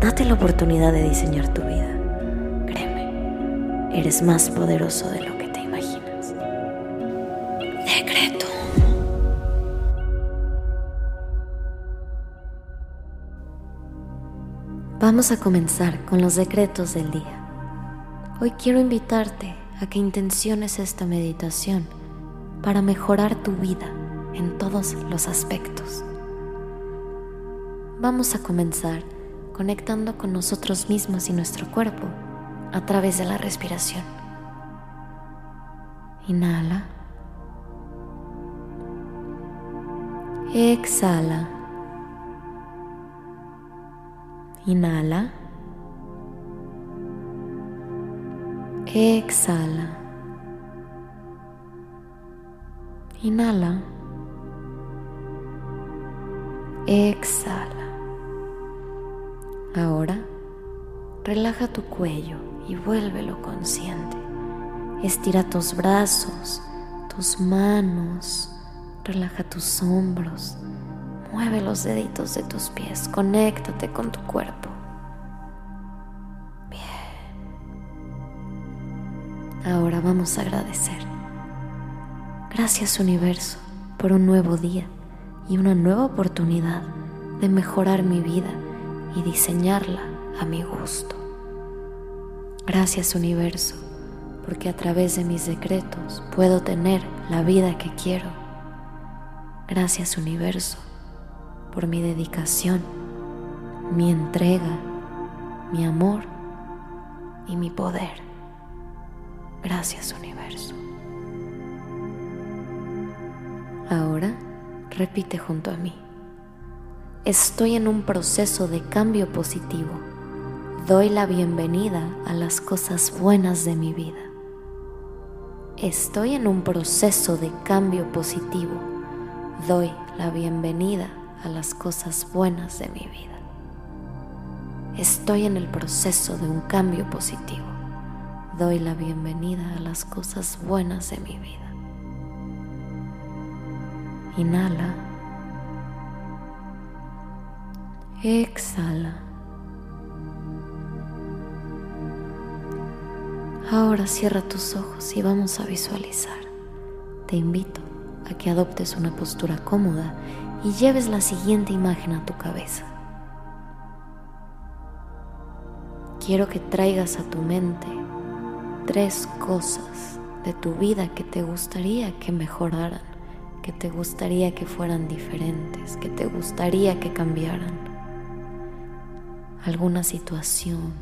Date la oportunidad de diseñar tu vida. Créeme, eres más poderoso de lo que te imaginas. Decreto. Vamos a comenzar con los decretos del día. Hoy quiero invitarte a que intenciones esta meditación para mejorar tu vida en todos los aspectos. Vamos a comenzar conectando con nosotros mismos y nuestro cuerpo a través de la respiración. Inhala. Exhala. Inhala. Exhala. Inhala. Exhala. Ahora relaja tu cuello y vuélvelo consciente. Estira tus brazos, tus manos, relaja tus hombros, mueve los deditos de tus pies, conéctate con tu cuerpo. Ahora vamos a agradecer. Gracias universo por un nuevo día y una nueva oportunidad de mejorar mi vida y diseñarla a mi gusto. Gracias universo porque a través de mis decretos puedo tener la vida que quiero. Gracias universo por mi dedicación, mi entrega, mi amor y mi poder. Gracias universo. Ahora repite junto a mí. Estoy en un proceso de cambio positivo. Doy la bienvenida a las cosas buenas de mi vida. Estoy en un proceso de cambio positivo. Doy la bienvenida a las cosas buenas de mi vida. Estoy en el proceso de un cambio positivo doy la bienvenida a las cosas buenas de mi vida. Inhala. Exhala. Ahora cierra tus ojos y vamos a visualizar. Te invito a que adoptes una postura cómoda y lleves la siguiente imagen a tu cabeza. Quiero que traigas a tu mente tres cosas de tu vida que te gustaría que mejoraran, que te gustaría que fueran diferentes, que te gustaría que cambiaran. Alguna situación,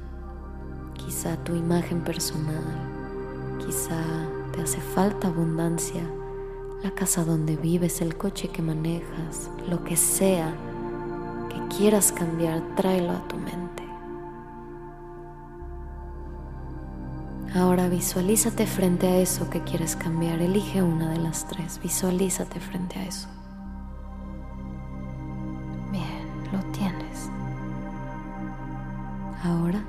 quizá tu imagen personal, quizá te hace falta abundancia, la casa donde vives, el coche que manejas, lo que sea que quieras cambiar, tráelo a tu mente. Ahora visualízate frente a eso que quieres cambiar. Elige una de las tres. Visualízate frente a eso. Bien, lo tienes. Ahora,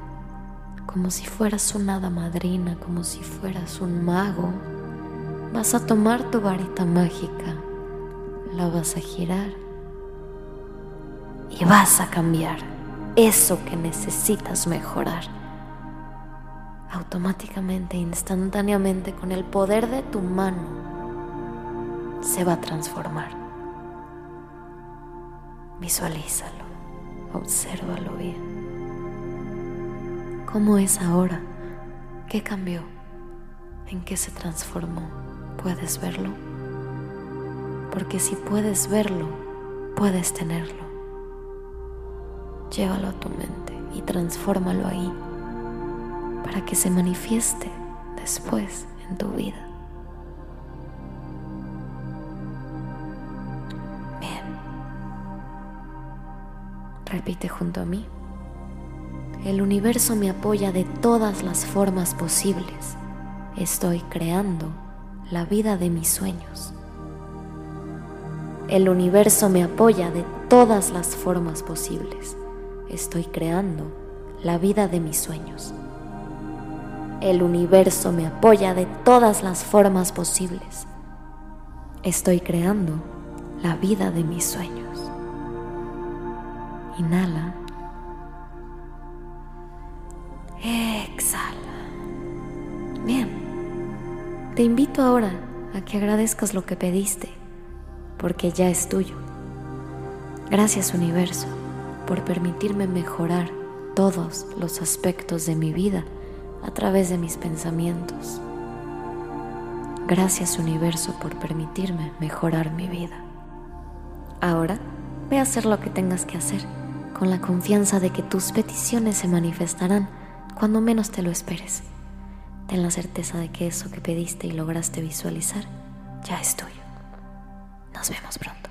como si fueras una hada madrina, como si fueras un mago, vas a tomar tu varita mágica, la vas a girar y vas a cambiar eso que necesitas mejorar automáticamente, instantáneamente, con el poder de tu mano, se va a transformar. Visualízalo, obsérvalo bien. ¿Cómo es ahora? ¿Qué cambió? ¿En qué se transformó? ¿Puedes verlo? Porque si puedes verlo, puedes tenerlo. Llévalo a tu mente y transfórmalo ahí para que se manifieste después en tu vida. Bien. Repite junto a mí. El universo me apoya de todas las formas posibles. Estoy creando la vida de mis sueños. El universo me apoya de todas las formas posibles. Estoy creando la vida de mis sueños. El universo me apoya de todas las formas posibles. Estoy creando la vida de mis sueños. Inhala. Exhala. Bien. Te invito ahora a que agradezcas lo que pediste, porque ya es tuyo. Gracias universo por permitirme mejorar todos los aspectos de mi vida a través de mis pensamientos. Gracias universo por permitirme mejorar mi vida. Ahora ve a hacer lo que tengas que hacer con la confianza de que tus peticiones se manifestarán cuando menos te lo esperes. Ten la certeza de que eso que pediste y lograste visualizar ya es tuyo. Nos vemos pronto.